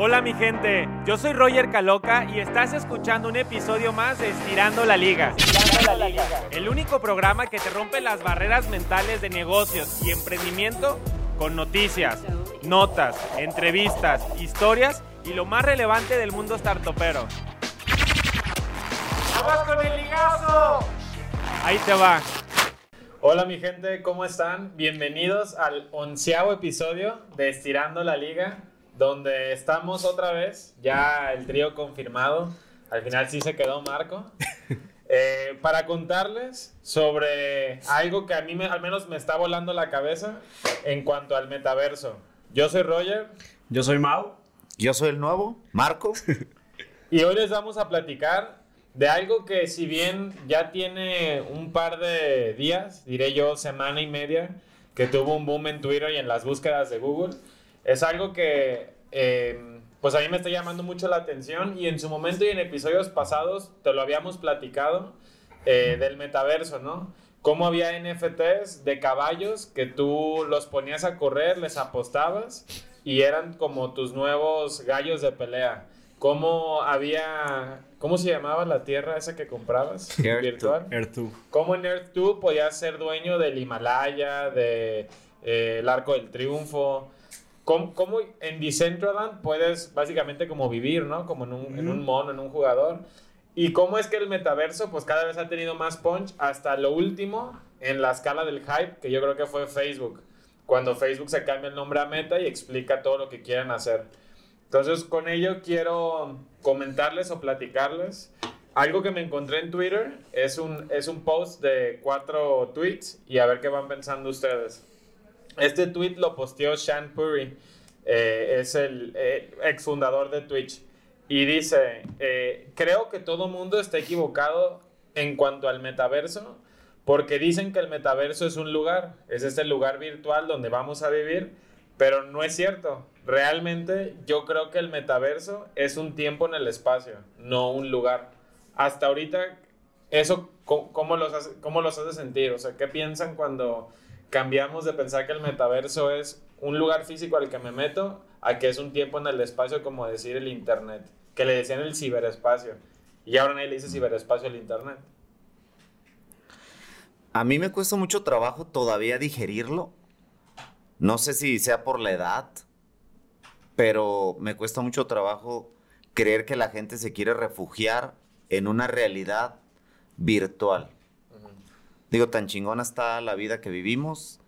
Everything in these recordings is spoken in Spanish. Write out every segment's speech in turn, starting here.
Hola mi gente, yo soy Roger Caloca y estás escuchando un episodio más de Estirando la Liga. El único programa que te rompe las barreras mentales de negocios y emprendimiento con noticias, notas, entrevistas, historias y lo más relevante del mundo startupero. ¡Vamos con el ligazo! Ahí te va. Hola mi gente, ¿cómo están? Bienvenidos al onceavo episodio de Estirando la Liga, donde estamos otra vez, ya el trío confirmado, al final sí se quedó Marco, eh, para contarles sobre algo que a mí me- al menos me está volando la cabeza en cuanto al metaverso. Yo soy Roger Yo soy Mau. Yo soy el nuevo, Marco. y hoy les vamos a platicar de algo que si bien ya tiene un par de días, diré yo semana y media, que tuvo un boom en Twitter y en las búsquedas de Google, es algo que eh, pues a mí me está llamando mucho la atención y en su momento y en episodios pasados te lo habíamos platicado eh, del metaverso, ¿no? Cómo había NFTs de caballos que tú los ponías a correr, les apostabas y eran como tus nuevos gallos de pelea. Cómo había, ¿cómo se llamaba la tierra esa que comprabas Earth virtual? Earth 2. Cómo en Earth 2 podías ser dueño del Himalaya, de eh, el Arco del Triunfo. Cómo, cómo en Decentraland puedes básicamente como vivir, ¿no? Como en un, en un mono, en un jugador. Y cómo es que el metaverso pues cada vez ha tenido más punch hasta lo último en la escala del hype, que yo creo que fue Facebook. Cuando Facebook se cambia el nombre a Meta y explica todo lo que quieren hacer. Entonces, con ello quiero comentarles o platicarles algo que me encontré en Twitter. Es un, es un post de cuatro tweets y a ver qué van pensando ustedes. Este tweet lo posteó Shan Puri, eh, es el eh, ex de Twitch. Y dice, eh, creo que todo mundo está equivocado en cuanto al metaverso, porque dicen que el metaverso es un lugar, es este lugar virtual donde vamos a vivir, pero no es cierto. Realmente yo creo que el metaverso es un tiempo en el espacio, no un lugar. Hasta ahorita, eso, ¿cómo, cómo los, hace, cómo los hace sentir? O sea, ¿qué piensan cuando cambiamos de pensar que el metaverso es un lugar físico al que me meto a que es un tiempo en el espacio, como decir el Internet? Que le decían el ciberespacio. Y ahora nadie le dice ciberespacio al Internet. A mí me cuesta mucho trabajo todavía digerirlo. No sé si sea por la edad, pero me cuesta mucho trabajo creer que la gente se quiere refugiar en una realidad virtual. Digo, tan chingona está la vida que vivimos,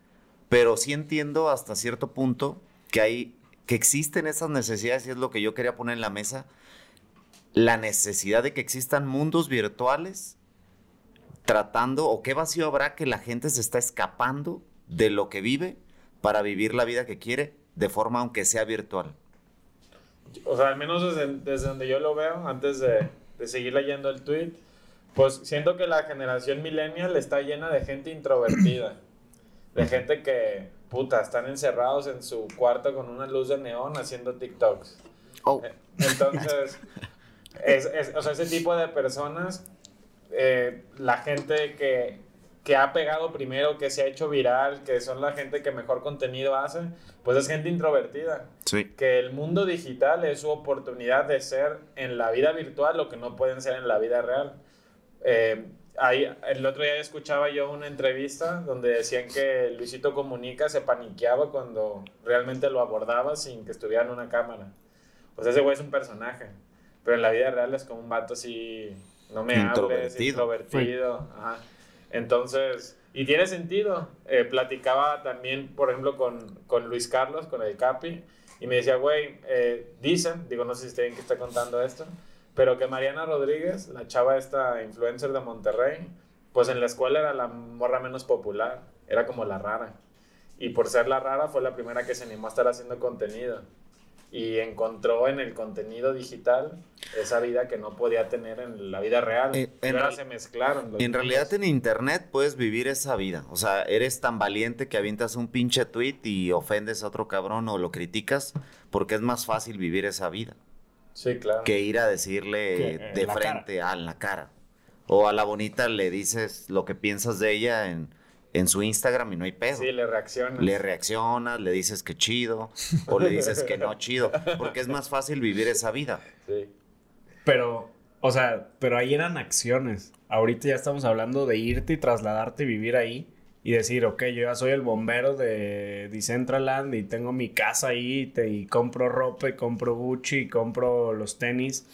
pero sí entiendo hasta cierto punto que hay que existen esas necesidades y es lo que yo quería poner en la mesa, la necesidad de que existan mundos virtuales tratando o qué vacío habrá que la gente se está escapando de lo que vive para vivir la vida que quiere de forma aunque sea virtual. O sea, al menos desde, desde donde yo lo veo, antes de, de seguir leyendo el tweet, pues siento que la generación millennial está llena de gente introvertida. De gente que, puta, están encerrados en su cuarto con una luz de neón haciendo TikToks. Oh, Eh, Entonces, es, es- o sea, ese tipo de personas, eh, la gente que, que ha pegado primero, que se ha hecho viral, que son la gente que mejor contenido hace, pues es gente introvertida. sí. Que el mundo digital es su oportunidad de ser en la vida virtual lo que no pueden ser en la vida real. Eh, ahí, el otro día escuchaba yo una entrevista donde decían que Luisito Comunica se paniqueaba cuando realmente lo abordaba sin que estuviera en una cámara. O sea, ese güey es un personaje. Pero en la vida real es como un vato así, no me hables, Introvertido. introvertido. Ajá. Entonces, y tiene sentido. Eh, platicaba también, por ejemplo, con, con Luis Carlos, con el Capi, y me decía, güey, eh, dicen, digo, no sé si está bien que está contando esto, pero que Mariana Rodríguez, la chava esta influencer de Monterrey, pues en la escuela era la morra menos popular, era como la rara. Y por ser la rara fue la primera que se animó a estar haciendo contenido. Y encontró en el contenido digital esa vida que no podía tener en la vida real. Eh, y en ahora se mezclaron. los En realidad en internet puedes vivir esa vida. O sea, eres tan valiente que avientas un pinche tweet y ofendes a otro cabrón o lo criticas porque es más fácil vivir esa vida Sí, claro. que ir a decirle Que, eh, de la frente a en la cara. O a la bonita le dices lo que piensas de ella en, en su Instagram y no hay pedo. Sí, le reaccionas. Le reaccionas, le dices que chido, o le dices que no chido, porque es más fácil vivir esa vida. Sí. Pero, o sea, pero ahí eran acciones. Ahorita ya estamos hablando de irte y trasladarte y vivir ahí y decir, ok, yo ya soy el bombero de Decentraland y tengo mi casa ahí y compro ropa y compro Gucci y compro los tenis.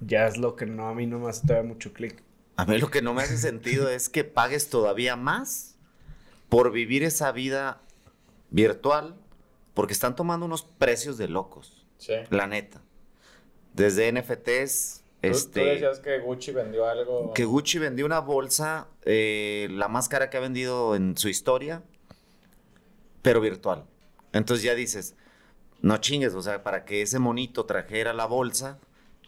Ya es lo que no, a mí no me hace todavía mucho clic. A mí lo que no me hace sentido es que pagues todavía más por vivir esa vida virtual, porque están tomando unos precios de locos. Sí. La neta. Desde NFTs. Este, ¿Tú decías que Gucci vendió algo. Que Gucci vendió una bolsa, eh, la más cara que ha vendido en su historia, pero virtual. Entonces ya dices, no chingues, o sea, para que ese monito trajera la bolsa,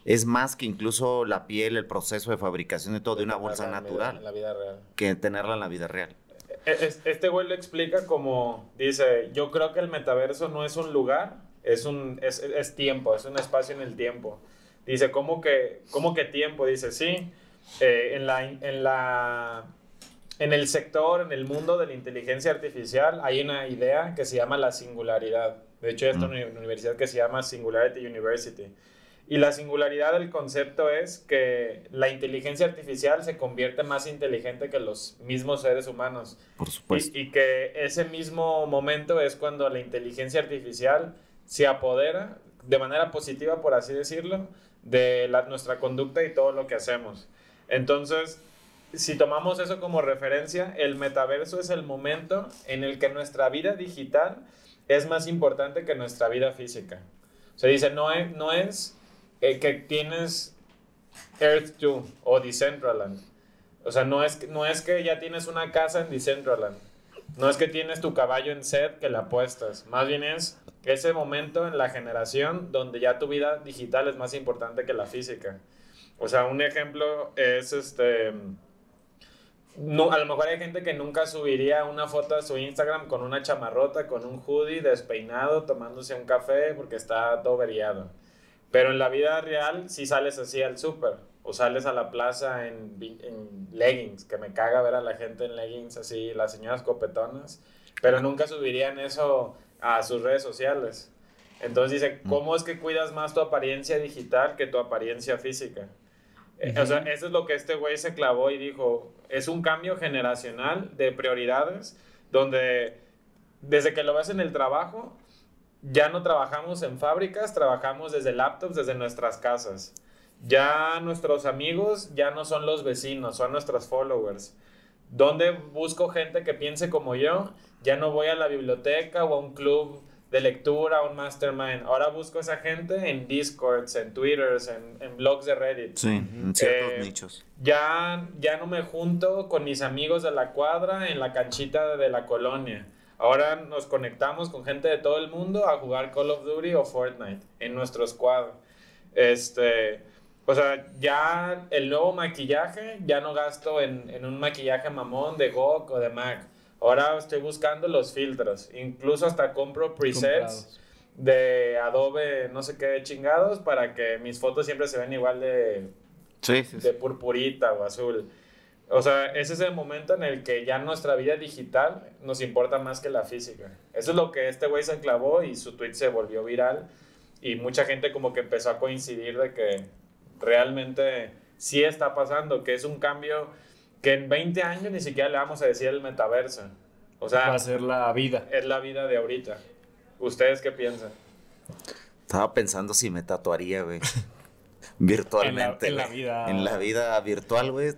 es más que incluso la piel, el proceso de fabricación de todo de, una bolsa natural. En la vida real. Que tenerla en la vida real. E, este güey lo explica como, dice, yo creo que el metaverso no es un lugar, es, un, es, es tiempo, es un espacio en el tiempo. Dice, ¿cómo que, cómo que tiempo? Dice, sí, eh, en, la, en, la, en el sector, en el mundo de la inteligencia artificial, hay una idea que se llama la singularidad. De hecho, hay esta una universidad que se llama Singularity University y la singularidad del concepto es que la inteligencia artificial se convierte más inteligente que los mismos seres humanos. Por supuesto. Y, que ese mismo momento es cuando la inteligencia artificial se apodera de manera positiva, por así decirlo, de la, nuestra conducta y todo lo que hacemos. Entonces, si tomamos eso como referencia, el metaverso es el momento en el que nuestra vida digital es más importante que nuestra vida física. Se dice, no es, no es eh, que tienes Earth 2 o Decentraland. O sea, no es, no es que ya tienes una casa en Decentraland. No es que tienes tu caballo en set que la apuestas. Más bien es ese momento en la generación donde ya tu vida digital es más importante que la física. O sea, un ejemplo es este. No, a lo mejor hay gente que nunca subiría una foto a su Instagram con una chamarrota, con un hoodie despeinado, tomándose un café porque está todo veriado. Pero en la vida real sí sales así al súper o sales a la plaza en, en, leggings, que me caga ver a la gente en leggings así, las señoras copetonas, pero nunca subirían eso a sus redes sociales. Entonces dice, mm. ¿cómo es que cuidas más tu apariencia digital que tu apariencia física? Eh, o sea, eso es lo que este güey se clavó y dijo, es un cambio generacional de prioridades donde desde que lo ves en el trabajo, ya no trabajamos en fábricas, trabajamos desde laptops, desde nuestras casas. Ya nuestros amigos ya no son los vecinos, son nuestros followers. ¿Dónde busco gente que piense como yo? Ya no voy a la biblioteca o a un club de lectura, o un mastermind. Ahora busco esa gente en Discords, en Twitters, en, blogs de Reddit. Sí, en ciertos eh, nichos. Ya, ya no me junto con mis amigos de la cuadra en la canchita de la colonia Ahora nos conectamos con gente de todo el mundo a jugar Call of Duty o Fortnite en nuestro squad. Este, o sea, ya el nuevo maquillaje, ya no gasto en, en un maquillaje mamón de GOG o de Mac. Ahora estoy buscando los filtros. Incluso hasta compro presets de Adobe, no sé qué chingados, para que mis fotos siempre se ven igual de, de purpurita o azul. O sea, ese es el momento en el que ya nuestra vida digital nos importa más que la física. Eso es lo que este güey se clavó y su tweet se volvió viral y mucha gente como que empezó a coincidir de que realmente sí está pasando, que es un cambio que en 20 años ni siquiera le vamos a decir el metaverso. O sea, va a ser la vida. Es la vida de ahorita. ¿Ustedes qué piensan? Estaba pensando si me tatuaría, güey. Virtualmente. en la vida. En la vida virtual, güey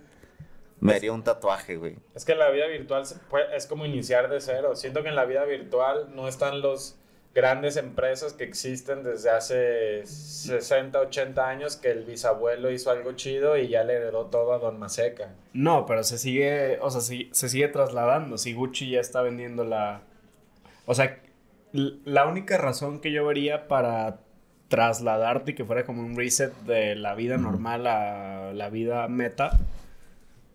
me haría un tatuaje, güey. Es que la vida virtual es como iniciar de cero. Siento que en la vida virtual no están los grandes empresas que existen desde hace 60, 80 años que el bisabuelo hizo algo chido y ya le heredó todo a Don Maseca. No, pero se sigue, o sea, se sigue trasladando. Si Gucci ya está vendiendo la... O sea, la única razón que yo vería para trasladarte y que fuera como un reset de la vida normal a la vida meta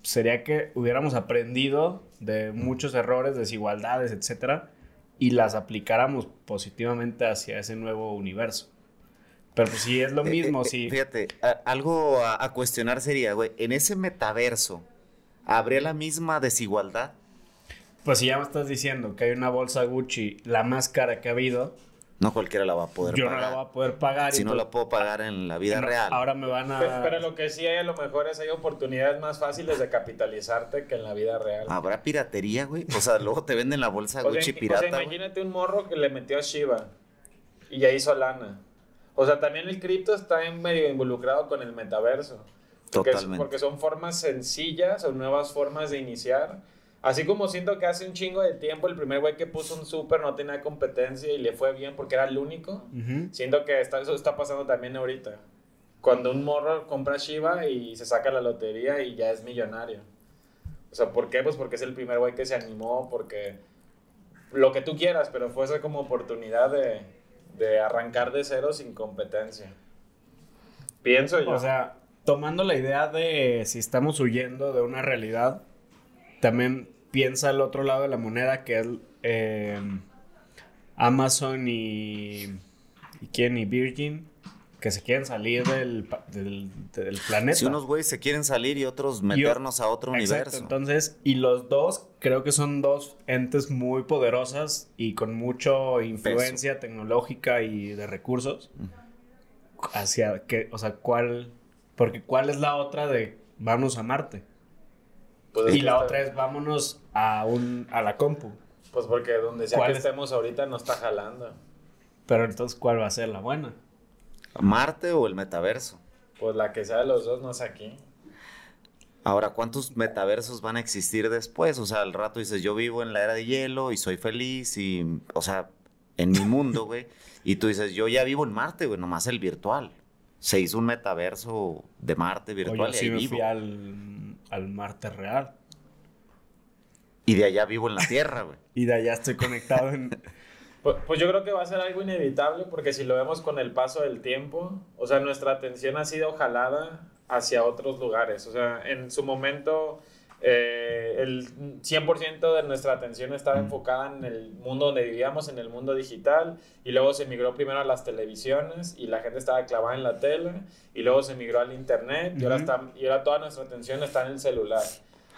sería que hubiéramos aprendido de muchos errores, desigualdades, etcétera, y las aplicáramos positivamente hacia ese nuevo universo. Pero pues sí es lo eh, mismo, eh, sí. Fíjate, algo a, a, cuestionar sería, güey, en ese metaverso, ¿habría la misma desigualdad? Pues si ya me estás diciendo que hay una bolsa Gucci, la más cara que ha habido, No cualquiera la va a poder yo pagar. no la voy a poder pagar. Si y no la puedo pagar en la vida no, real. Ahora me van a... Pe- Pero lo que sí hay a lo mejor es hay oportunidades más fáciles de capitalizarte que en la vida real. ¿Habrá piratería, güey? O sea, luego te venden la bolsa O sea, Gucci o sea, pirata. güey. imagínate un morro que le metió a Shiba y ya hizo lana. O sea, también el cripto está en medio involucrado con el metaverso. Porque, es- Totalmente. porque son formas sencillas o nuevas formas de iniciar. Así como siento que hace un chingo de tiempo el primer güey que puso un super no tenía competencia y le fue bien porque era el único. Ujú. Siento que está- eso está pasando también ahorita. Cuando un morro compra Shiba y se saca la lotería y ya es millonario. O sea, ¿por qué? Pues porque es el primer güey que se animó, porque lo que tú quieras, pero fue esa como oportunidad de, de arrancar de cero sin competencia. Pienso yo. O sea, tomando la idea de si estamos huyendo de una realidad, también piensa el otro lado de la moneda que es eh, Amazon y, y quién y Virgin que se quieren salir del, del, del planeta. Si unos güeyes se quieren salir y otros meternos a otro Exacto, universo. entonces, y los dos creo que son dos entes muy poderosas y con mucho influencia tecnológica y de recursos. Hacia que, o sea, cuál, porque cuál es la otra de vamos a Marte. Pues es y la está- otra es vámonos a un a la compu. Pues porque donde sea ¿Cuál que es? estemos ahorita no está jalando. Pero entonces, ¿cuál va a ser la buena? Marte o el metaverso. Pues la que sea de los dos no es aquí. Ahora, ¿cuántos metaversos van a existir después? O sea, al rato dices, yo vivo en la era de hielo y soy feliz y, o sea, en mi mundo, güey. Y tú dices, yo ya vivo en Marte, güey, nomás el virtual. Se hizo un metaverso de Marte virtual y sí me vivo. fui al, al Marte real. Y de allá vivo en la Tierra, güey. Y de allá estoy conectado en... Pues, pues yo creo que va a ser algo inevitable porque si lo vemos con el paso del tiempo, o sea, nuestra atención ha sido jalada hacia otros lugares. O sea, en su momento eh, el 100% de nuestra atención estaba enfocada en el mundo donde vivíamos, en el mundo digital, y luego se migró primero a las televisiones y la gente estaba clavada en la tele, y luego se migró al internet, y, ahora está, y ahora toda nuestra atención está en el celular.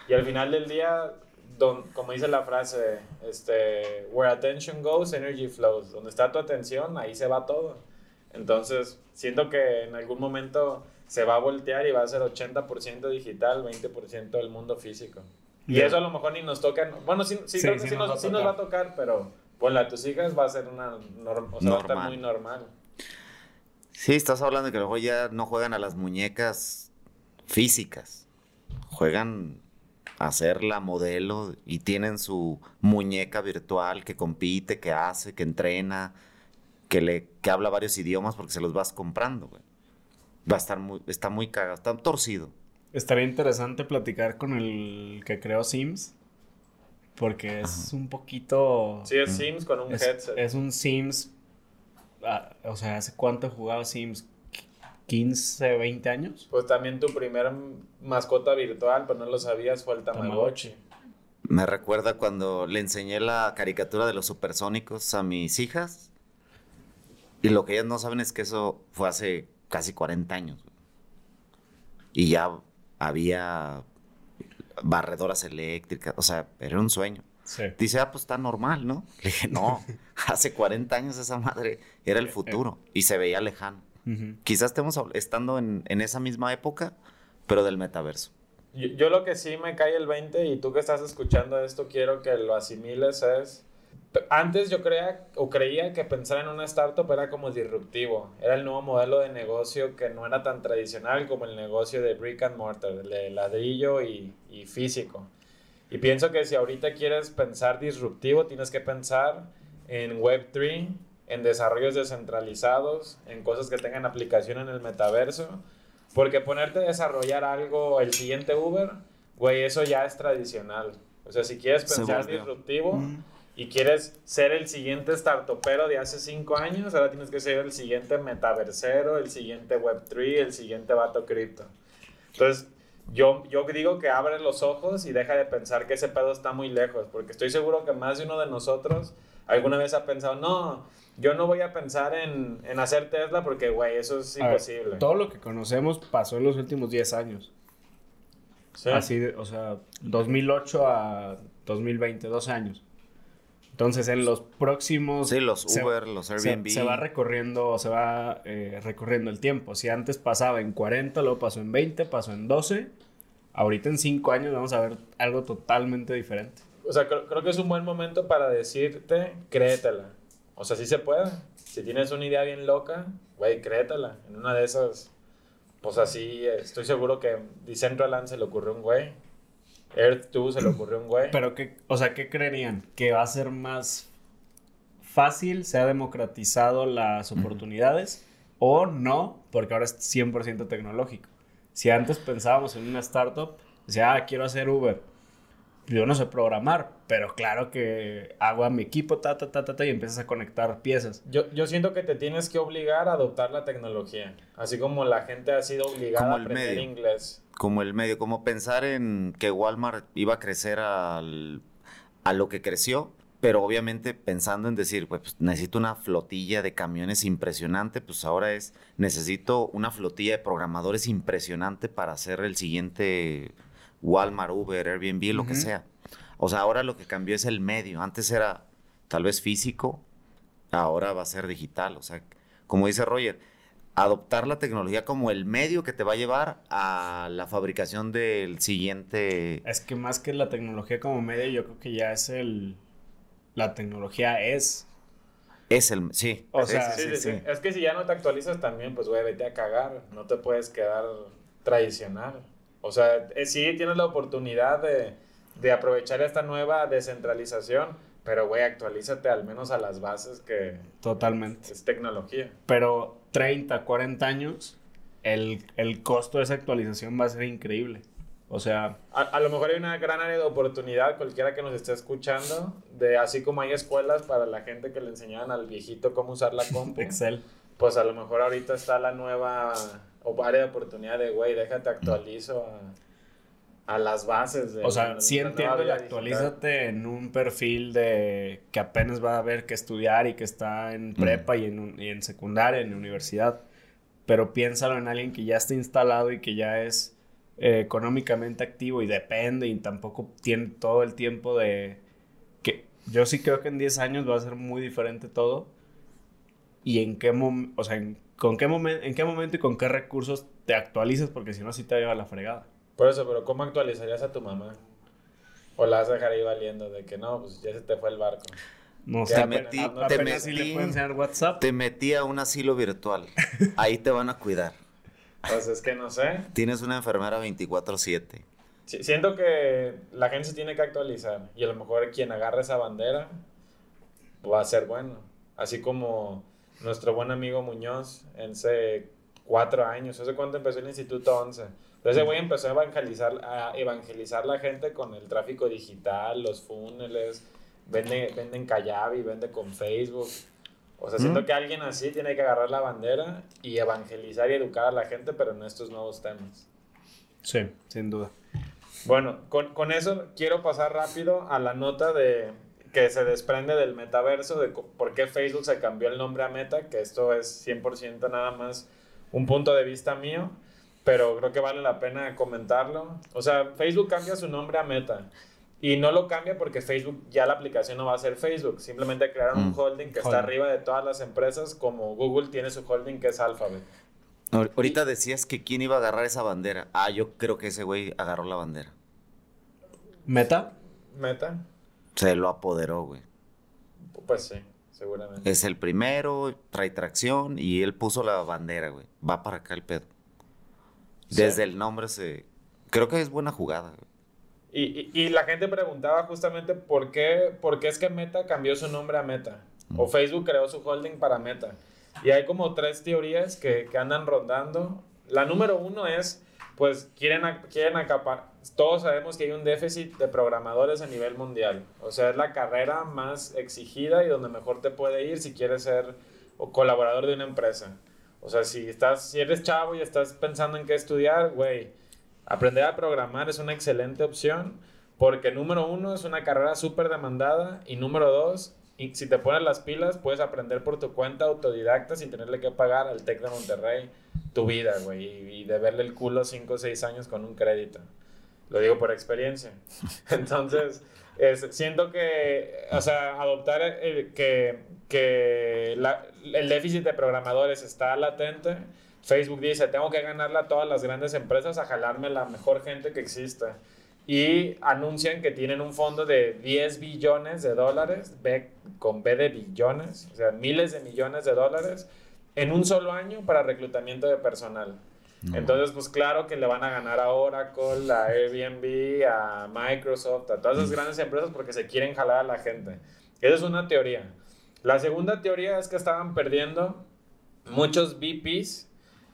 Y al final del día, don- como dice la frase, este, where attention goes, energy flows. Donde está tu atención, ahí se va todo. Entonces, siento que en algún momento se va a voltear y va a ser 80% digital, 20% del mundo físico. Y eso a lo mejor ni nos toca. Bueno, sí, sí, Sí, creo que sí sí nos nos, va a sí nos va a tocar. pero ponle a tus hijas va a ser una norm- o sea, va a estar Normal. muy normal. Sí, estás hablando de que a lo mejor ya no juegan a las muñecas físicas. Juegan a ser la modelo y tienen su muñeca virtual que compite, que hace, que entrena, que le que habla varios idiomas porque se los vas comprando, güey. Va a estar muy está muy cagado, está torcido. Estaría interesante platicar con el que creó Sims. Porque es un poquito. Sí, es Sims con un es, headset. es un Sims. ah, o sea, ¿hace cuánto jugaba Sims? ¿15, 20 años? Pues también tu primer mascota virtual, pero no lo sabías, fue el Tamagotchi. Me recuerda cuando le enseñé la caricatura de los supersónicos a mis hijas. Y lo que ellas no saben es que eso fue hace casi 40 años. Y ya había barredoras eléctricas. O sea, era un sueño. Sí. Dice, ah, pues está normal, ¿no? Le dije, no, hace 40 años esa madre era el futuro y se veía lejano. Quizás estemos estando en, en esa misma época, pero del metaverso. Yo, yo lo que sí me cae el 20 y tú que estás escuchando esto quiero que lo asimiles es... Antes yo creía o creía que pensar en una startup era como disruptivo. Era el nuevo modelo de negocio que no era tan tradicional como el negocio de brick and mortar, de ladrillo y, y físico. Y pienso que si ahorita quieres pensar disruptivo, tienes que pensar en Web3, en desarrollos descentralizados, en cosas que tengan aplicación en el metaverso. Porque ponerte a desarrollar algo, el siguiente Uber, güey, eso ya es tradicional. O sea, si quieres pensar disruptivo Ujú. Y quieres ser el siguiente startupero de hace cinco años, ahora tienes que ser el siguiente metaversero, el siguiente Web3, el siguiente vato cripto. Entonces, yo, yo digo que abre los ojos y deja de pensar que ese pedo está muy lejos, porque estoy seguro que más de uno de nosotros alguna vez ha pensado, no, yo no voy a pensar en, en hacer Tesla porque, güey, eso es A ver, imposible. todo lo que conocemos pasó en los últimos 10 años. Sí. Así, o sea, 2008 a 2020, dos años. Entonces, en los próximos... Sí, los se- Uber, los se, Airbnb. se va recorriendo, se va eh, recorriendo el tiempo. Si antes pasaba en 40, luego pasó en 20, pasó en 12. Ahorita en 5 años vamos a ver algo totalmente diferente. O sea, creo, creo que es un buen momento para decirte, créetela. O sea, sí se puede. Si tienes una idea bien loca, güey, créetela. En una de esas, pues así, eh, estoy seguro que Decentraland se le ocurrió a un güey. Earth 2 se le ocurrió a un güey. Pero, ¿qué, o sea, ¿qué creerían? ¿Que va a ser más fácil, se ha democratizado las oportunidades o no? Porque ahora es 100% tecnológico. Si antes pensábamos en una startup, decía, ah, quiero hacer Uber. Yo no sé programar, pero claro que hago a mi equipo, ta, ta, ta, ta, ta, y empiezas a conectar piezas. Yo, yo siento que te tienes que obligar a adoptar la tecnología. Así como la gente ha sido obligada Como a aprender medio. inglés. como el medio, como pensar en que Walmart iba a crecer al- a lo que creció, pero obviamente pensando en decir, pues necesito una flotilla de camiones impresionante, pues ahora es, necesito una flotilla de programadores impresionante para hacer el siguiente Walmart, Uber, Airbnb, lo que sea. O sea, ahora lo que cambió es el medio. Antes era tal vez físico, ahora va a ser digital. O sea, como dice Roger, adoptar la tecnología como el medio que te va a llevar a la fabricación del siguiente. Es que más que la tecnología como medio, yo creo que ya es el... La tecnología es... Es el. Sí. O sea, sí, Sí, sí, sí, sí. sí. Es que si ya no te actualizas también, pues güey, vete a cagar. No te puedes quedar tradicional. O sea, eh, sí tienes la oportunidad de, de aprovechar esta nueva descentralización, pero güey, actualízate al menos a las bases que Totalmente. es tecnología. Pero 30, 40 años, el, el costo de esa actualización va a ser increíble. O sea, A, a lo mejor hay una gran área de oportunidad, cualquiera que nos esté escuchando, de así como hay escuelas para la gente que le enseñaban al viejito cómo usar la compu. Excel. Pues a lo mejor ahorita está la nueva o- área de oportunidad de, güey, déjate actualizo a, a las bases. De O sea, sí entiendo el vida digital. actualízate en un perfil de que apenas va a haber que estudiar y que está en prepa y, en, un- y en secundaria, en universidad. Pero piénsalo en alguien que ya está instalado y que ya es eh, económicamente activo y depende y tampoco tiene todo el tiempo de... que Yo sí creo que en 10 años va a ser muy diferente todo. Y en qué momento, o sea, en, con qué momen- en qué momento y con qué recursos te actualizas, porque si no, sí te lleva la fregada. Por eso, pero ¿cómo actualizarías a tu mamá? O la vas a dejar ahí valiendo de que no, pues ya se te fue el barco. No Te sé, metí- apenas, te metí- le pueden enseñar WhatsApp. Te metí a un asilo virtual. Ahí te van a cuidar. Pues es que no sé. Tienes una enfermera 24-7. Sí, Siento que la gente se tiene que actualizar y a lo mejor quien agarre esa bandera va a ser bueno. Así como nuestro buen amigo Muñoz en hace cuatro años, ¿hace cuánto empezó el Instituto 11? Entonces ese güey empezó a evangelizar, a evangelizar la gente con el tráfico digital, los funnels, vende, vende en Kayabi, vende con Facebook. O sea, siento Mm. que alguien así tiene que agarrar la bandera y evangelizar y educar a la gente, pero en estos nuevos temas. Sí, sin duda. Bueno, con, con eso quiero pasar rápido a la nota de que se desprende del metaverso, de por qué Facebook se cambió el nombre a Meta, que esto es 100% nada más un punto de vista mío, pero creo que vale la pena comentarlo. O sea, Facebook cambia su nombre a Meta y no lo cambia porque Facebook ya la aplicación no va a ser Facebook, simplemente crearon un Mm. holding que está arriba de todas las empresas, como Google tiene su holding que es Alphabet. Ahor- Ahorita decías que quién iba a agarrar esa bandera. Ah, yo creo que ese güey agarró la bandera. ¿Meta? Meta, Se lo apoderó, güey. pues sí, seguramente. Es el primero, trae tracción y él puso la bandera, güey. Va para acá el pedo. Sí. Desde el nombre se... Creo que es buena jugada, güey. Y, y- y la gente preguntaba justamente por qué, por qué es que Meta cambió su nombre a Meta. O Facebook creó su holding para Meta. Y hay como tres teorías que, que andan rondando. La número uno es, pues quieren, quieren acapar. Todos sabemos que hay un déficit de programadores a nivel mundial. O sea, es la carrera más exigida y donde mejor te puede ir si quieres ser colaborador de una empresa. O sea, si, estás, si eres chavo y estás pensando en qué estudiar, güey, Aprender a programar es una excelente opción porque número uno es una carrera súper demandada y número dos, y si te pones las pilas puedes aprender por tu cuenta autodidacta sin tenerle que pagar al TEC de Monterrey tu vida, güey, y, de verle el culo 5 o 6 años con un crédito. Lo digo por experiencia. Entonces, siento que, o sea, adoptar el, que, que el déficit de programadores está latente. Facebook dice, tengo que ganarle a todas las grandes empresas a jalarme la mejor gente que exista. Y anuncian que tienen un fondo de 10 billones de dólares, B, con B de billones, o sea, miles de millones de dólares, en un solo año para reclutamiento de personal. Entonces, pues claro que le van a ganar a Oracle, a Airbnb, a Microsoft, a todas esas grandes empresas porque se quieren jalar a la gente. Esa es una teoría. La segunda teoría es que estaban perdiendo muchos VPs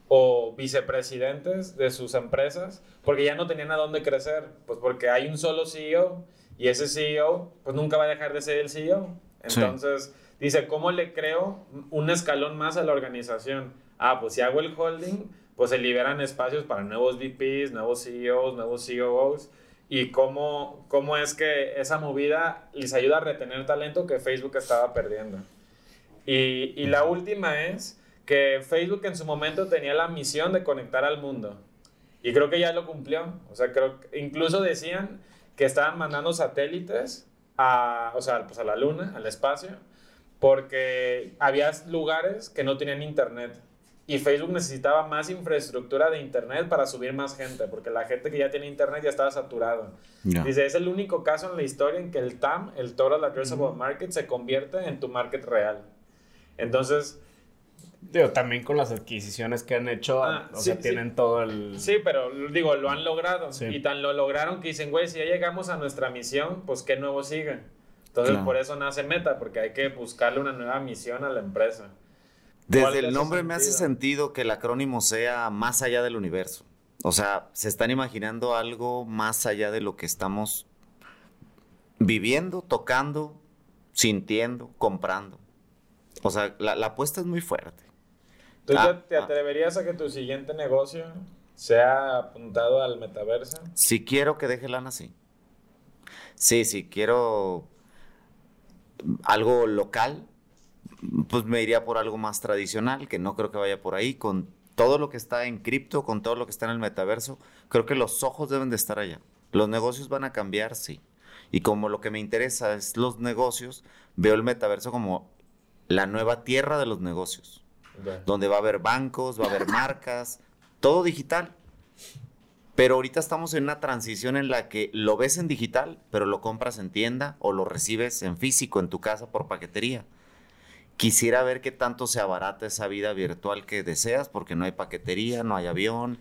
o vicepresidentes de sus empresas porque ya no tenían a dónde crecer, pues porque hay un solo CEO y ese CEO pues nunca va a dejar de ser el CEO. Entonces, dice, ¿cómo le creo un escalón más a la organización? Ah, pues si hago el holding, pues se liberan espacios para nuevos VPs, nuevos CEOs, nuevos COOs y cómo, cómo es que esa movida les ayuda a retener talento que Facebook estaba perdiendo. Y, y, la última es que Facebook en su momento tenía la misión de conectar al mundo. Y creo que ya lo cumplió. O sea, creo incluso decían que estaban mandando satélites a, o sea, pues a la luna, al espacio, porque había lugares que no tenían internet y Facebook necesitaba más infraestructura de Internet para subir más gente, porque la gente que ya tiene Internet ya estaba saturada. Dice, es el único caso en la historia en que el TAM, el Total Addressable Market, se convierte en tu market real. Entonces... Digo, también con las adquisiciones que han hecho, ah, o sea, tienen todo el... Sí, pero digo, lo han logrado. Y tan lo lograron que dicen, güey, si ya llegamos a nuestra misión, pues ¿qué nuevo sigue? Entonces, por eso nace Meta, porque hay que buscarle una nueva misión a la empresa. Desde el nombre me hace sentido que el acrónimo sea más allá del universo. O sea, se están imaginando algo más allá de lo que estamos viviendo, tocando, sintiendo, comprando. O sea, la, apuesta es muy fuerte. ¿Tú ah, te ah. atreverías a que tu siguiente negocio sea apuntado al metaverso? Si quiero que deje lana, sí. Sí, sí, quiero algo local, pues me iría por algo más tradicional, que no creo que vaya por ahí, con todo lo que está en cripto, con todo lo que está en el metaverso, creo que los ojos deben de estar allá. Los negocios van a cambiar, sí. Y como lo que me interesa es los negocios, veo el metaverso como la nueva tierra de los negocios, donde va a haber bancos, va a haber marcas, todo digital. Pero ahorita estamos en una transición en la que lo ves en digital, pero lo compras en tienda o lo recibes en físico en tu casa por paquetería. Quisiera ver qué tanto se abarata esa vida virtual que deseas, porque no hay paquetería, no hay avión,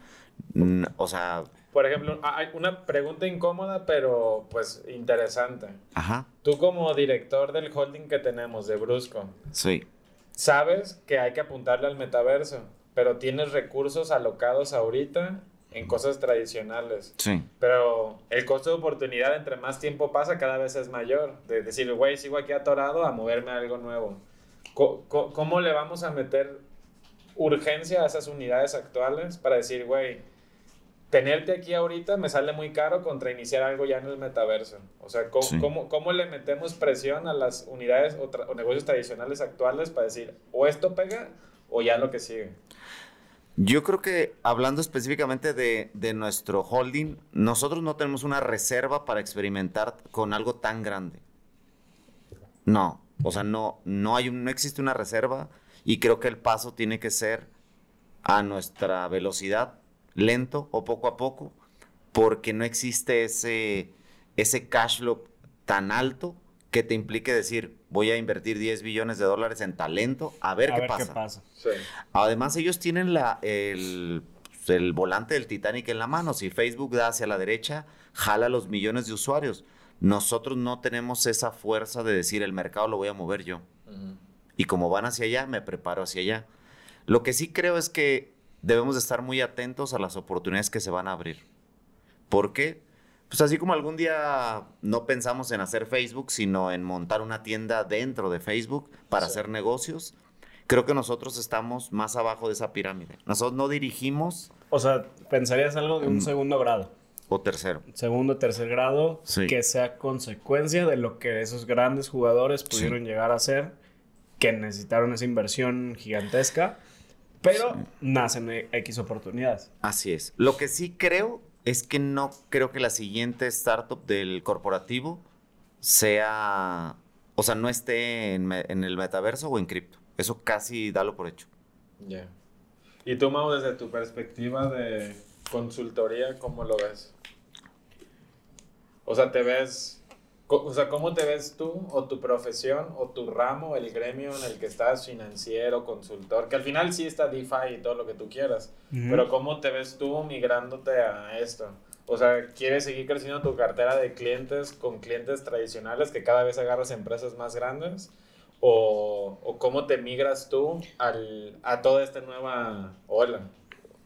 o sea... Por ejemplo, hay una pregunta incómoda, pero pues interesante. Ajá. Tú como director del holding que tenemos de Brusco. Sí. Sabes que hay que apuntarle al metaverso, pero tienes recursos alocados ahorita en cosas tradicionales. Sí. Pero el costo de oportunidad entre más tiempo pasa cada vez es mayor. De decir, güey, sigo aquí atorado a moverme a algo nuevo. ¿Cómo, le vamos a meter urgencia a esas unidades actuales para decir, güey, tenerte aquí ahorita me sale muy caro contra iniciar algo ya en el metaverso? O sea, ¿cómo, cómo, le metemos presión a las unidades o, negocios tradicionales actuales para decir, o esto pega o ya lo que sigue? Yo creo que hablando específicamente de, de, nuestro holding, nosotros no tenemos una reserva para experimentar con algo tan grande. No, o sea, no, no, hay no existe una reserva y creo que el paso tiene que ser a nuestra velocidad, lento o poco a poco, porque no existe ese, ese cash flow tan alto que te implique decir, voy a invertir 10 billones de dólares en talento, a ver, qué, pasa. Además, ellos tienen la, el, el volante del Titanic en la mano. Si Facebook da hacia la derecha, jala los millones de usuarios. Nosotros no tenemos esa fuerza de decir el mercado lo voy a mover yo. Y como van hacia allá, me preparo hacia allá. Lo que sí creo es que debemos de estar muy atentos a las oportunidades que se van a abrir. ¿Por qué? Pues así como algún día no pensamos en hacer Facebook, sino en montar una tienda dentro de Facebook para hacer negocios, creo que nosotros estamos más abajo de esa pirámide. Nosotros no dirigimos... O sea, pensarías algo de un mm. segundo grado. O tercero. Segundo, tercer grado, que sea consecuencia de lo que esos grandes jugadores pudieron llegar a ser, que necesitaron esa inversión gigantesca, pero nacen X oportunidades. Así es. Lo que sí creo es que no creo que la siguiente startup del corporativo sea, o sea, no esté en, el metaverso o en cripto. Eso casi dalo por hecho. Ya. ¿Y tú, Mau, desde tu perspectiva de consultoría, cómo lo ves? O sea, ¿te ves, o sea, cómo te ves tú o tu profesión o tu ramo, el gremio en el que estás, financiero, consultor, que al final sí está DeFi y todo lo que tú quieras, Ujú. pero ¿cómo te ves tú migrándote a esto? O sea, ¿quieres seguir creciendo tu cartera de clientes con clientes tradicionales que cada vez agarras empresas más grandes? ¿O, o cómo te migras tú al, a toda esta nueva ola?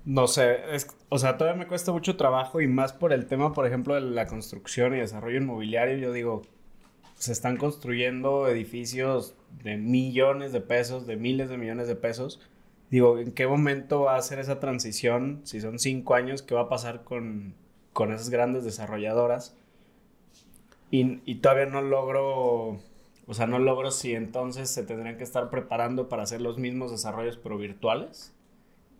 No sé, es- o sea, todavía me cuesta mucho trabajo y más por el tema, por ejemplo, de la construcción y desarrollo inmobiliario. Yo digo, se están construyendo edificios de millones de pesos, de miles de millones de pesos. Digo, ¿en qué momento va a ser esa transición? Si son cinco años, ¿qué va a pasar con, con esas grandes desarrolladoras? Y, y todavía no logro, o sea, no logro si entonces se tendrían que estar preparando para hacer los mismos desarrollos, pero virtuales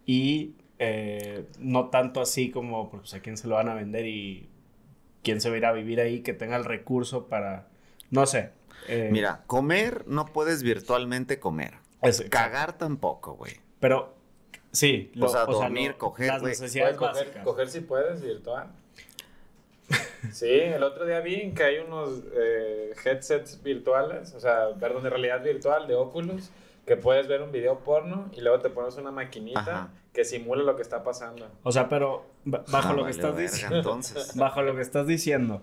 y eh, no tanto así como pues, a quién se lo van a vender y quién se va a ir a vivir ahí, que tenga el recurso para, no sé. eh, Mira, comer no puedes virtualmente comer. exacto. Cagar tampoco, güey. Pero sí, O sea, dormir, lo- coger, las necesidades coger, básicas. coger si puedes, virtual. Sí, el otro día vi que hay unos eh, headsets virtuales, o sea, perdón, de realidad virtual de Oculus, que puedes ver un video porno y luego te pones una maquinita Ajá. que simula lo que está pasando. O sea, pero ba- bajo Ah, lo que vale, estás verga, diciendo, Entonces, bajo lo que estás diciendo,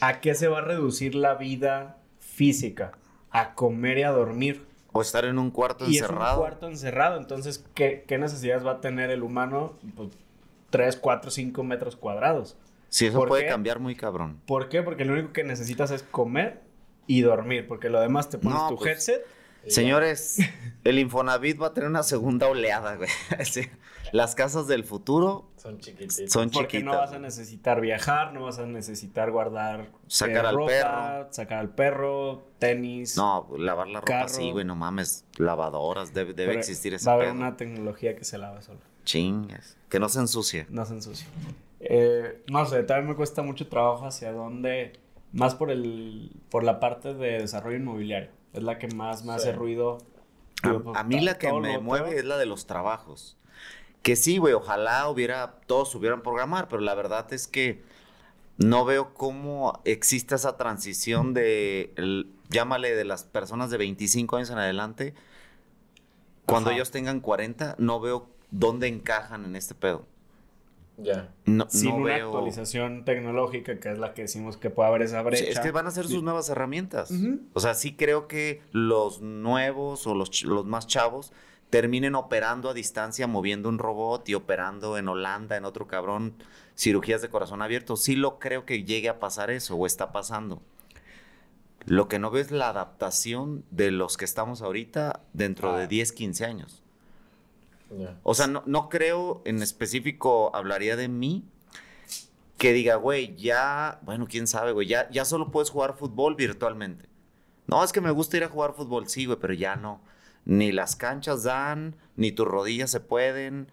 ¿a qué se va a reducir la vida física? A comer y a dormir. o estar en un cuarto Y es un encerrado. cuarto encerrado, entonces, ¿qué, qué necesidades va a tener el humano? Pues 3, 4, 5 metros cuadrados. Sí, eso ¿Por puede qué? cambiar muy cabrón. ¿Por qué? Porque lo único que necesitas es comer y dormir, porque lo demás te pones No, tu pues, headset. Señores, el Infonavit va a tener una segunda oleada, güey. Sí. Las casas del futuro Son chiquititos. son Porque chiquitas. no vas a necesitar viajar, no vas a necesitar guardar eh, Sacar al ropa, perro. sacar al perro, tenis. No, lavar la ropa sí, güey, no mames. Lavadoras, debe, debe Pero existir ese Va a haber pedo. una tecnología que se lava sola, Chingas. Que no se ensucie. no se ensucia. Eh, no sé, también me cuesta mucho trabajo hacia dónde, más por el, por la parte de desarrollo inmobiliario. Es la que más me hace ruido. A, Digo, pues, a mí la que me otro- mueve es la de los trabajos. Que sí, güey, ojalá hubiera, todos supieran programar, pero la verdad es que no veo cómo existe esa transición de, el- llámale, de las personas de 25 años en adelante. Cuando Ajá. ellos tengan 40, no veo dónde encajan en este pedo. Ya. No, sin no una veo... actualización tecnológica, que es la que decimos que puede haber esa Sí, brecha. es que van a ser sus Sí. nuevas herramientas. O sea, sí creo que los nuevos o los, más chavos terminen operando a distancia, moviendo un robot y operando en Holanda, en otro cabrón, cirugías de corazón abierto. Sí lo creo que llegue a pasar eso o está pasando. Lo que no veo es la adaptación de los que estamos ahorita dentro Ah. de 10, 15 años. O sea, no, no creo en específico, hablaría de mí, que diga, güey, ya, bueno, quién sabe, güey, ya, ya solo puedes jugar fútbol virtualmente. No, es que me gusta ir a jugar fútbol, sí, güey, pero ya no. Ni las canchas dan, ni tus rodillas se pueden,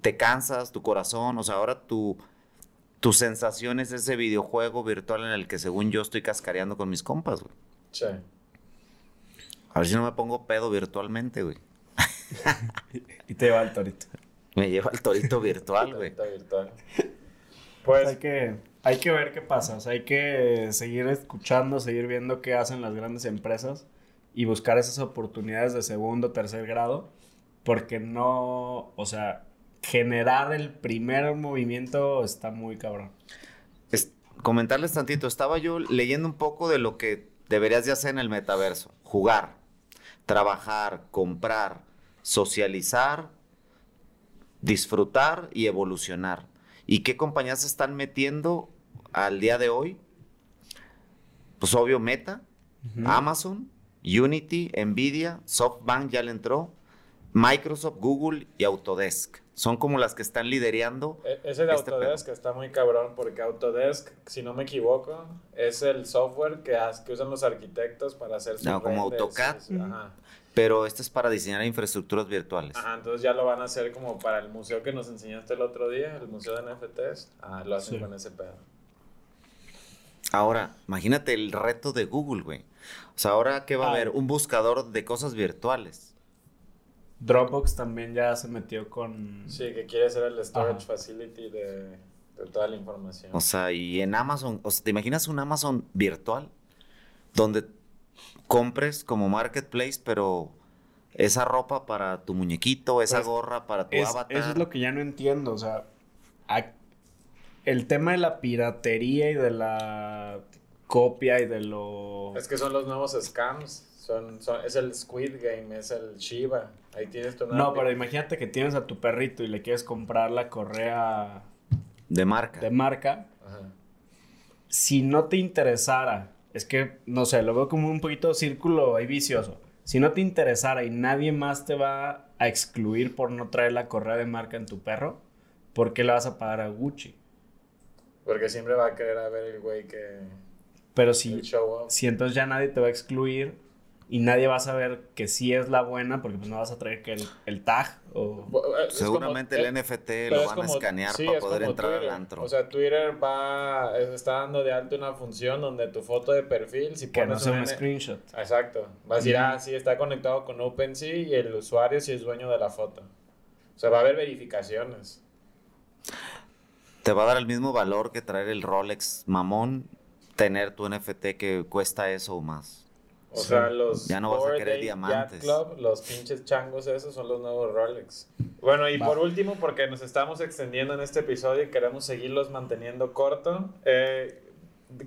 te cansas, tu corazón, o sea, ahora tu, tu sensación es ese videojuego virtual en el que según yo estoy cascareando con mis compas, güey. Sí. A ver si no me pongo pedo virtualmente, güey. Y te va el torito. Me lleva el torito virtual, güey. Virtual. Pues Pues hay que, hay que ver qué pasa. O sea, hay que seguir escuchando, seguir viendo qué hacen las grandes empresas y buscar esas oportunidades de segundo, tercer grado. Porque no, o sea, generar el primer movimiento está muy cabrón. Es- comentarles tantito, estaba yo leyendo un poco de lo que deberías de hacer en el metaverso. Jugar, trabajar, comprar, socializar, disfrutar y evolucionar. ¿Y qué compañías se están metiendo al día de hoy? Pues obvio Meta, Amazon, Unity, Nvidia, SoftBank ya le entró, Microsoft, Google y Autodesk. Son como las que están liderando. E- Ese de Este Autodesk está muy cabrón porque Autodesk, si no me equivoco, es el software que, has- que usan los arquitectos para hacer sus No, como AutoCAD. Ajá. Pero este es para diseñar infraestructuras virtuales. Ajá, entonces ya lo van a hacer como para el museo que nos enseñaste el otro día, el museo de NFTs. Ah, lo hacen Sí. con ese pedo. Ahora, imagínate el reto de Google, güey. O sea, ahora que va a Ah. haber un buscador de cosas virtuales. Dropbox también ya se metió con... Sí, que quiere ser el storage Ajá. facility de, de toda la información. O sea, y en Amazon, o sea, ¿te imaginas un Amazon virtual? Donde compres como marketplace, pero esa ropa para tu muñequito, esa Pues, gorra para tu Es- avatar. eso es lo que ya no entiendo, o sea, a- el tema de la piratería y de la copia y de lo... Es que son los nuevos scams. Son, son, es el Squid Game, es el Shiba. Ahí tienes tu No, pero imagínate que tienes a tu perrito y le quieres comprar la correa De marca. de marca. Ajá. Si no te interesara, es que, no sé, lo veo como un poquito círculo ahí vicioso. Si no te interesara y nadie más te va a excluir por no traer la correa de marca en tu perro, ¿por qué le vas a pagar a Gucci? Porque siempre va a querer a ver el güey que... Pero si, si entonces ya nadie te va a excluir y nadie va a saber que sí es la buena porque pues no vas a traer que el, el tag o... Es Seguramente como- el eh, NFT lo van a escanear sí, para es poder entrar Twitter. al antro. O sea, Twitter va, está dando de alta una función donde tu foto de perfil, si que no pones sea un un N- screenshot. Exacto. Va a decir, ah, sí, está conectado con OpenSea y el usuario sí es dueño de la foto. O sea, va a haber verificaciones. Te va a dar el mismo valor que traer el Rolex mamón, tener tu NFT que cuesta eso o más. O Sí. sea, los Ya no vas a querer diamantes. Club, los pinches changos esos son los nuevos Rolex. Bueno, y Va. por último, porque nos estamos extendiendo en este episodio y queremos seguirlos manteniendo corto, eh,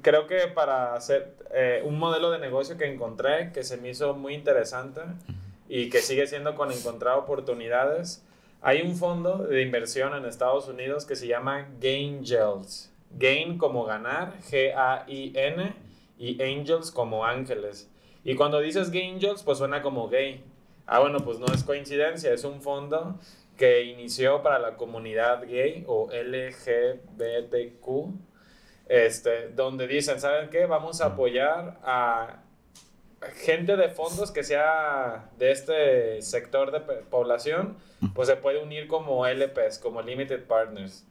creo que para hacer eh, un modelo de negocio que encontré que se me hizo muy interesante y que sigue siendo con encontrar oportunidades, hay un fondo de inversión en Estados Unidos que se llama Gaingels. Gain como ganar, G-A-I-N, y Angels como ángeles. Y cuando dices Gay Angels, pues suena como gay. Ah, bueno, pues no es coincidencia, es un fondo que inició para la comunidad gay o LGBTQ, este, donde dicen, ¿saben qué? Vamos a apoyar a gente de fondos que sea de este sector de población, pues se puede unir como LPs, como Limited Partners.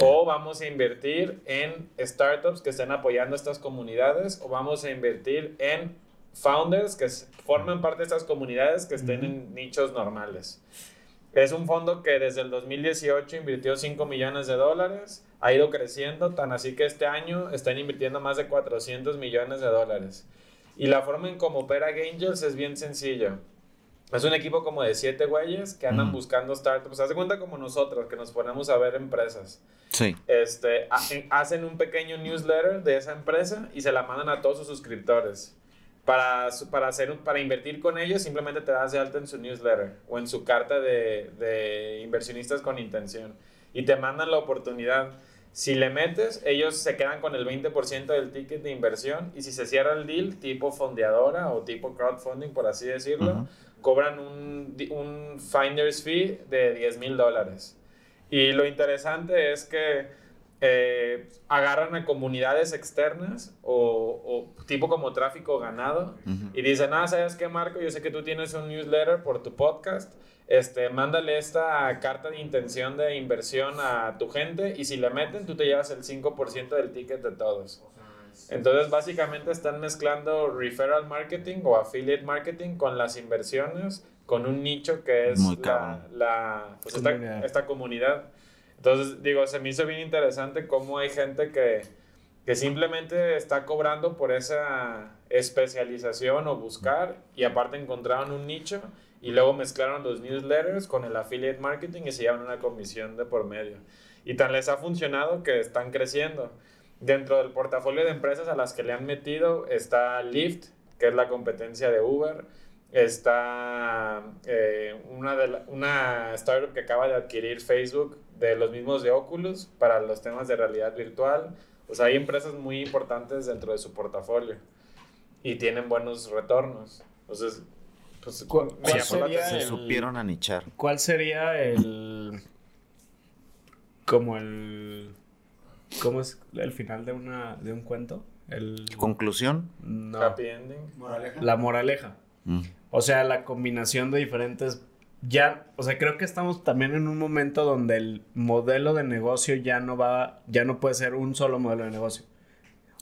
O vamos a invertir en startups que estén apoyando estas comunidades, o vamos a invertir en founders que formen parte de estas comunidades que estén en nichos normales. Es un fondo que desde el 2018 invirtió 5 millones de dólares, ha ido creciendo, tan así que este año están invirtiendo más de 400 millones de dólares. Y la forma en cómo opera Angels es bien sencillo. Es un equipo como de siete güeyes que andan buscando startups. Haz de cuenta como nosotros, que nos ponemos a ver empresas. Sí. Este, ha- hacen un pequeño newsletter de esa empresa y se la mandan a todos sus suscriptores. Para, para, hacer para invertir con ellos, simplemente te das de alta en su newsletter o en su carta de, de inversionistas con intención. Y te mandan la oportunidad. Si le metes, ellos se quedan con el 20% del ticket de inversión. Y si se cierra el deal, tipo fondeadora o tipo crowdfunding, por así decirlo, Ujú. cobran un, un finder's fee de 10 mil dólares. Y lo interesante es que eh, agarran a comunidades externas o, o tipo como tráfico ganado y dicen, ah, ¿sabes qué, Marco? Yo sé que tú tienes un newsletter por tu podcast. Este, mándale esta carta de intención de inversión a tu gente y si le meten, tú te llevas el 5% del ticket de todos. Entonces, básicamente están mezclando referral marketing o affiliate marketing con las inversiones, con un nicho que es Muy la, la- pues esta comunidad. Entonces, digo, se me hizo bien interesante cómo hay gente que, que simplemente está cobrando por esa especialización o buscar y aparte encontraron un nicho y luego mezclaron los newsletters con el affiliate marketing y se llevan una comisión de por medio. Y tan les ha funcionado que están creciendo. Dentro del portafolio de empresas a las que le han metido está Lyft, que es la competencia de Uber. Está eh, una, de la- una startup que acaba de adquirir Facebook de los mismos de Oculus para los temas de realidad virtual. O sea, hay empresas muy importantes dentro de su portafolio y tienen buenos retornos. Entonces, Pues, ¿Cuál- me cuál sería Se el- supieron anichar. ¿Cuál sería el. como el. ¿Cómo es el final de, una, de un cuento? El. Conclusión. No. Happy ending. Moraleja. La moraleja. Mm. O sea, la combinación de diferentes. Ya, o sea, creo que estamos también en un momento donde el modelo de negocio ya no va, ya no puede ser un solo modelo de negocio.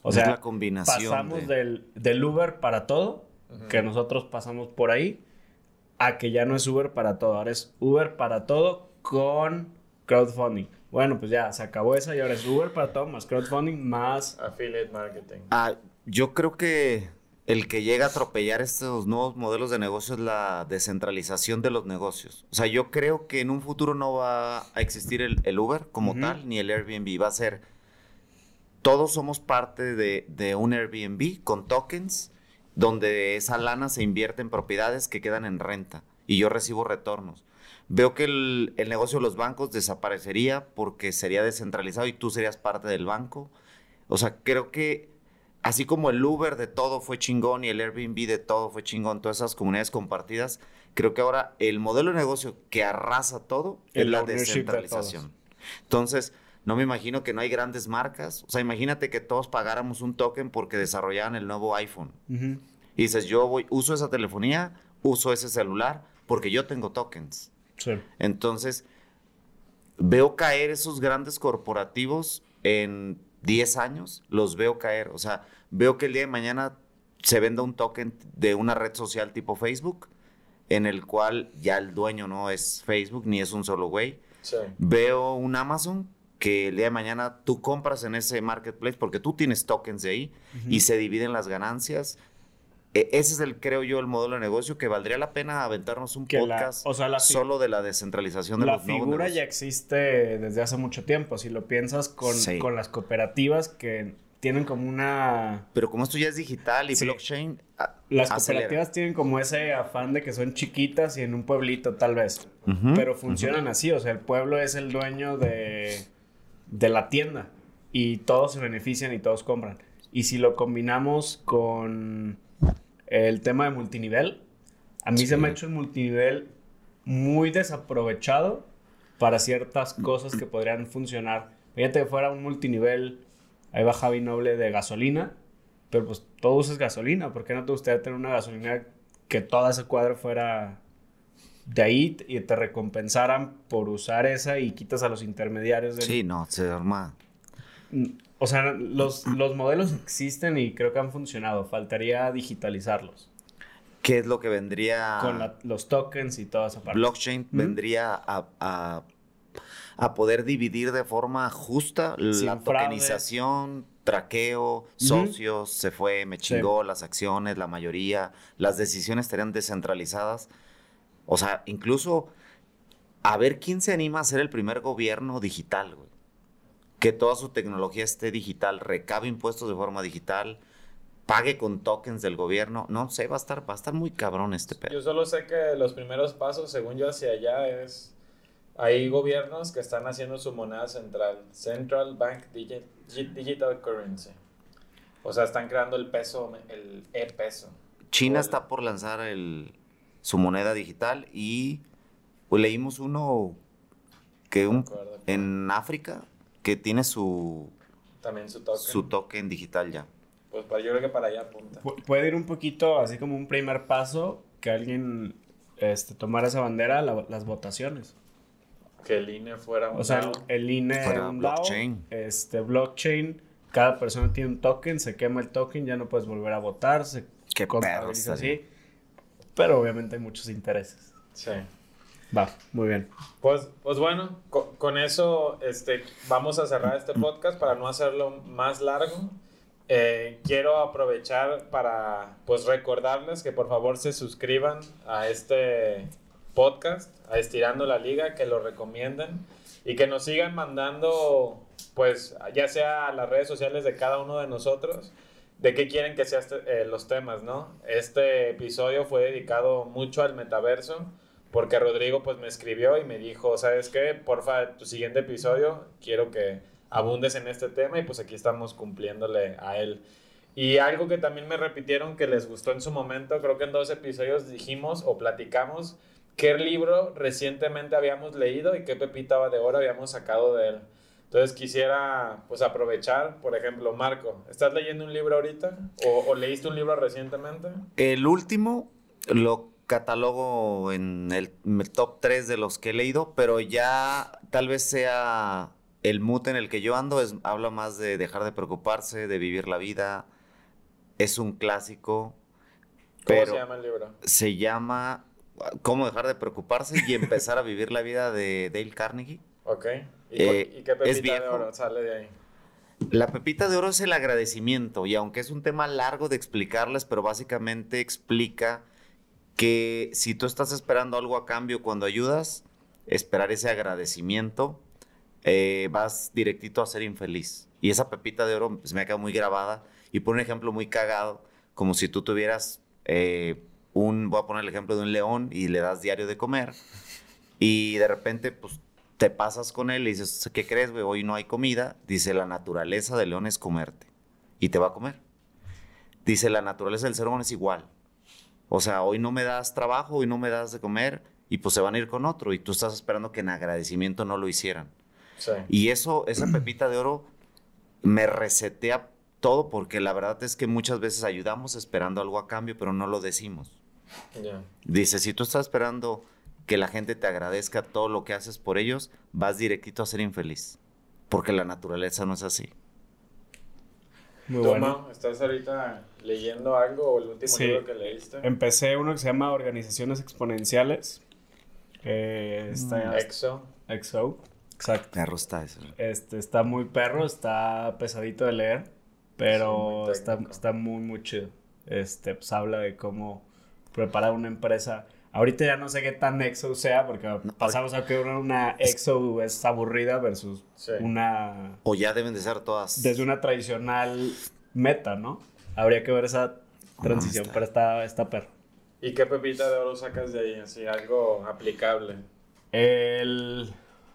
O Es sea, la combinación pasamos de- del, del Uber para todo, que nosotros pasamos por ahí, a que ya no es Uber para todo, ahora es Uber para todo con crowdfunding. Bueno, pues ya se acabó esa y ahora es Uber para todo más crowdfunding más Affiliate marketing. Ah, yo creo que el que llega a atropellar estos nuevos modelos de negocio es la descentralización de los negocios. O sea, yo creo que en un futuro no va a existir el, el Uber como tal, ni el Airbnb. Va a ser, todos somos parte de, de un Airbnb con tokens, donde esa lana se invierte en propiedades que quedan en renta y yo recibo retornos. Veo que el, el negocio de los bancos desaparecería porque sería descentralizado y tú serías parte del banco. O sea, creo que así como el Uber de todo fue chingón y el Airbnb de todo fue chingón, todas esas comunidades compartidas, creo que ahora el modelo de negocio que arrasa todo es la de descentralización. Entonces, no me imagino que no hay grandes marcas. O sea, imagínate que todos pagáramos un token porque desarrollaban el nuevo iPhone. Y dices, yo voy, uso esa telefonía, uso ese celular porque yo tengo tokens. Sí. Entonces, veo caer esos grandes corporativos en 10 años, los veo caer. O sea, veo que el día de mañana se venda un token de una red social tipo Facebook, en el cual ya el dueño no es Facebook ni es un solo güey. Sí. Veo un Amazon que el día de mañana tú compras en ese marketplace porque tú tienes tokens de ahí y se dividen las ganancias. E- ese es el, creo yo, el modelo de negocio que valdría la pena aventarnos un Que la- podcast o sea, la fi- solo de la descentralización de La los nuevos figura ya existe desde hace mucho tiempo. Si lo piensas con, Sí. con las cooperativas que tienen como una... Pero como esto ya es digital y Sí. blockchain, a- Las acelera. cooperativas tienen como ese afán de que son chiquitas y en un pueblito tal vez. Pero funcionan así. O sea, el pueblo es el dueño de, de la tienda. Y todos se benefician y todos compran. Y si lo combinamos con el tema de multinivel, a mí Sí. se me ha hecho el multinivel muy desaprovechado para ciertas cosas que podrían funcionar. Fíjate que fuera un multinivel, ahí va Javi Noble de gasolina, pero pues todo usas gasolina. ¿Por qué no te gustaría tener una gasolina que todo ese cuadro fuera de ahí y te recompensaran por usar esa y quitas a los intermediarios? del- Sí, no, se arma. O sea, los, los modelos existen y creo que han funcionado. Faltaría digitalizarlos. ¿Qué es lo que vendría? Con la- los tokens y toda esa parte. blockchain vendría a, a- a poder dividir de forma justa Sin la fraude. tokenización, traqueo, socios, se fue, me Sí. chingó, las acciones, la mayoría, las decisiones estarían descentralizadas. O sea, incluso a ver quién se anima a ser el primer gobierno digital, güey. Que toda su tecnología esté digital, recabe impuestos de forma digital, pague con tokens del gobierno. No sé, va a estar, va a estar muy cabrón este pedo. Yo solo sé que los primeros pasos, según yo, hacia allá es... Hay gobiernos que están haciendo su moneda central, Central Bank Digi- Digi- Digital Currency. O sea, están creando el peso, el e-peso. China está por lanzar el, su moneda digital y pues, leímos uno que un, acuerdo. en África que tiene su, También su token. su token digital ya. Pues para, yo creo que para allá apunta. Pu- puede ir un poquito así como un primer paso que alguien este, tomara esa bandera, la- las votaciones. Que el INE fuera un O sea, DAO. el, INE, Fuera un DAO, blockchain. este, blockchain, cada persona tiene un token, se quema el token, ya no puedes volver a votar, se Qué perro así. Pero obviamente hay muchos intereses. Sí. Va, muy bien. Pues, pues bueno, co- con, eso este, vamos a cerrar este podcast para no hacerlo más largo. Eh, quiero aprovechar para pues recordarles que por favor se suscriban a este podcast, a Estirando la Liga, que lo recomienden y que nos sigan mandando pues ya sea a las redes sociales de cada uno de nosotros de qué quieren que sean los temas, ¿no? Este episodio fue dedicado mucho al metaverso porque Rodrigo pues me escribió y me dijo, ¿sabes qué? Porfa, tu siguiente episodio quiero que abundes en este tema y pues aquí estamos cumpliéndole a él. Y algo que también me repitieron que les gustó en su momento, creo que en dos episodios dijimos o platicamos qué libro recientemente habíamos leído y qué pepita de oro habíamos sacado de él. Entonces quisiera pues aprovechar, por ejemplo, Marco, ¿estás leyendo un libro ahorita? ¿O, o leíste un libro recientemente? El último lo catalogo en el, en el top 3 de los que he leído, pero ya tal vez sea el mood en el que yo ando, es, habla más de dejar de preocuparse, de vivir la vida. Es un clásico. ¿Cómo se llama el libro? Se llama Cómo dejar de preocuparse y empezar a vivir la vida de Dale Carnegie. Ok. ¿Y, Eh, y qué pepita de oro sale de ahí? La pepita de oro es el agradecimiento y aunque es un tema largo de explicarles, pero básicamente explica que si tú estás esperando algo a cambio cuando ayudas, esperar ese agradecimiento, eh, vas directito a ser infeliz. Y esa pepita de oro pues, me ha quedado muy grabada y por un ejemplo muy cagado, como si tú tuvieras eh, un, voy a poner el ejemplo de un león y le das diario de comer y de repente pues te pasas con él y dices, ¿qué crees, güey? Hoy no hay comida. Dice, la naturaleza del león es comerte. Y te va a comer. Dice, la naturaleza del ser humano es igual. O sea, hoy no me das trabajo, hoy no me das de comer, y pues se van a ir con otro. Y tú estás esperando que en agradecimiento no lo hicieran. Sí. Y eso, esa pepita de oro, me resetea todo porque la verdad es que muchas veces ayudamos esperando algo a cambio, pero no lo decimos. Ya. Dice, si tú estás esperando que la gente te agradezca todo lo que haces por ellos, vas directito a ser infeliz. Porque la naturaleza no es así. Muy ¿Tú, bueno. ¿Estás ahorita leyendo algo o el último Sí. libro que leíste? Empecé uno que se llama Organizaciones Exponenciales. está Exo. XO. Exacto. Perro está eso. Este está muy perro, está pesadito de leer, pero Sí, muy está, está muy, muy chido. Este, pues habla de cómo preparar una empresa. Ahorita ya no sé qué tan EXO sea, porque pasamos a que una, EXO es aburrida versus Sí. una. O ya deben de ser todas. desde una tradicional meta, ¿no? Habría que ver esa transición, está. pero está, está perro. ¿Y qué pepita de oro sacas de ahí? Así, algo aplicable. El,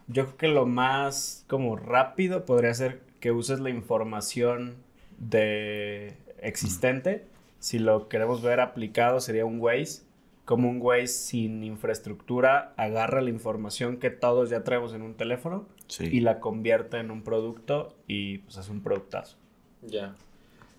yo creo que lo más como rápido podría ser que uses la información de existente. Si lo queremos ver aplicado sería un Waze. Como un Waze sin infraestructura agarra la información que todos ya traemos en un teléfono Sí. y la convierte en un producto y pues es un productazo. Ya.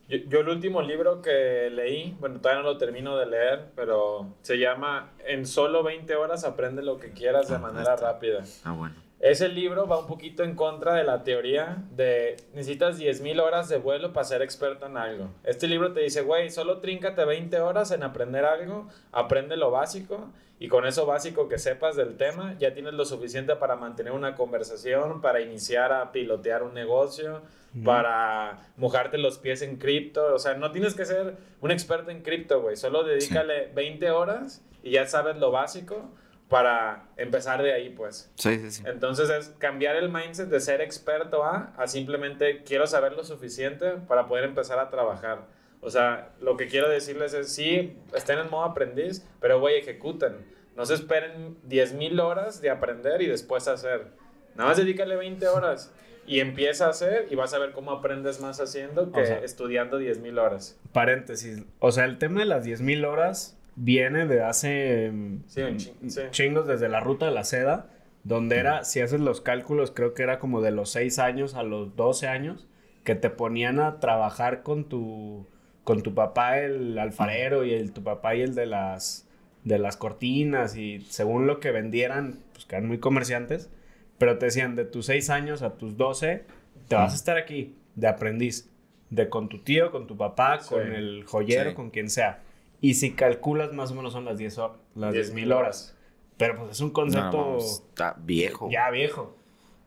Yo, yo el último libro que leí, bueno, todavía no lo termino de leer, pero se llama En solo 20 horas aprende lo que quieras de Ah, manera está. rápida. Ah, bueno. Ese libro va un poquito en contra de la teoría de necesitas 10.000 horas de vuelo para ser experto en algo. Este libro te dice, güey, solo tríncate 20 horas en aprender algo, aprende lo básico y con eso básico que sepas del tema ya tienes lo suficiente para mantener una conversación, para iniciar a pilotear un negocio, para mojarte los pies en cripto. O sea, no tienes que ser un experto en cripto, güey. Solo dedícale 20 horas y ya sabes lo básico para empezar de ahí, pues. Sí, sí, sí. Entonces es cambiar el mindset de ser experto a, a simplemente quiero saber lo suficiente para poder empezar a trabajar. O sea, lo que quiero decirles es, sí, estén en modo aprendiz, pero güey, ejecuten. No se esperen 10.000 horas de aprender y después hacer. Nada más dedícale 20 horas y empieza a hacer y vas a ver cómo aprendes más haciendo que O sea- estudiando 10.000 horas. Paréntesis. O sea, el tema de las 10.000 horas viene de hace mm, Sí, sí. chingos desde la ruta de la seda, donde era, si haces los cálculos, creo que era como de los 6 años a los 12 años, que te ponían a trabajar con tu, con tu papá, el alfarero, y el, tu papá y el de las, de las cortinas, y según lo que vendieran, pues que eran muy comerciantes, pero te decían, de tus 6 años a tus 12, te vas a estar aquí, de aprendiz, de con tu tío, con tu papá, Sí. con el joyero, Sí. con quien sea. Y si calculas más o menos son las 10 hor- las 10,000 10.000 horas. Pero pues es un concepto No, está viejo. ya viejo.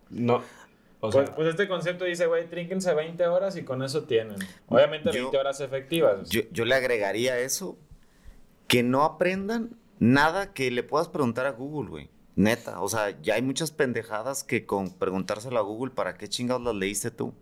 No. O Pues, sea, pues este concepto dice, güey, trínquense 20 horas y con eso tienen. Obviamente Yo- 20 horas efectivas. Yo, yo le agregaría eso que no aprendan nada que le puedas preguntar a Google, güey. Neta, o sea, ya hay muchas pendejadas que con preguntárselo a Google, ¿para qué chingados las leíste tú?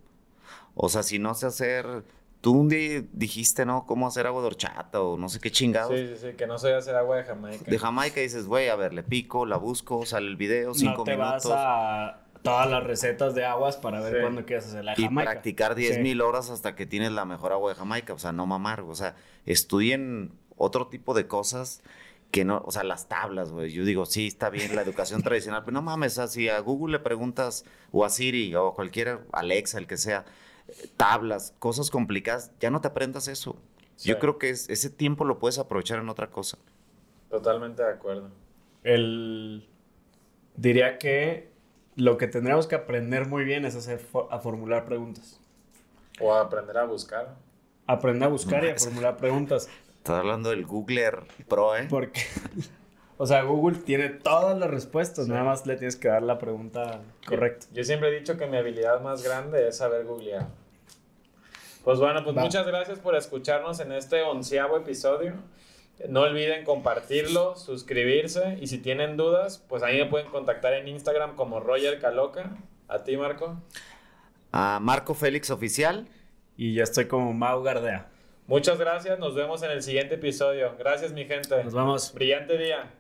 O sea, si no sé hacer, tú un día dijiste, ¿no? ¿Cómo hacer agua de horchata o no sé qué chingados? Sí, sí, sí, que no soy hacer agua de Jamaica. De Jamaica dices, güey, a ver, le pico, la busco, sale el video, cinco no te minutos. vas a todas las recetas de aguas para ver Sí. cuándo quieres hacer la Y jamaica. practicar 10 Sí. mil horas hasta que tienes la mejor agua de Jamaica. O sea, no mamar. O sea, estudien otro tipo de cosas que no, o sea, las tablas, güey. Yo digo, sí, está bien la educación tradicional, pero no mames, así a Google le preguntas, o a Siri, o a cualquier Alexa, el que sea, tablas, cosas complicadas, ya no te aprendas eso. Sí. Yo creo que es- ese tiempo lo puedes aprovechar en otra cosa. Totalmente de acuerdo. El... Diría que lo que tendríamos que aprender muy bien es hacer fo- a formular preguntas. O aprender a buscar. Aprender a buscar y a formular preguntas. Estás hablando del Googler Pro, ¿eh? Porque, o sea, Google tiene todas las respuestas, nada más le tienes que dar la pregunta correcta. Yo siempre he dicho que mi habilidad más grande es saber googlear. Pues bueno, pues Va. muchas gracias por escucharnos en este onceavo episodio. No olviden compartirlo, suscribirse y si tienen dudas, pues ahí me pueden contactar en Instagram como Roger Caloca. A ti, Marco. A Marco Félix Oficial. Y ya estoy como Mau Gardea. Muchas gracias, nos vemos en el siguiente episodio. Gracias, mi gente. Nos vemos. Brillante día.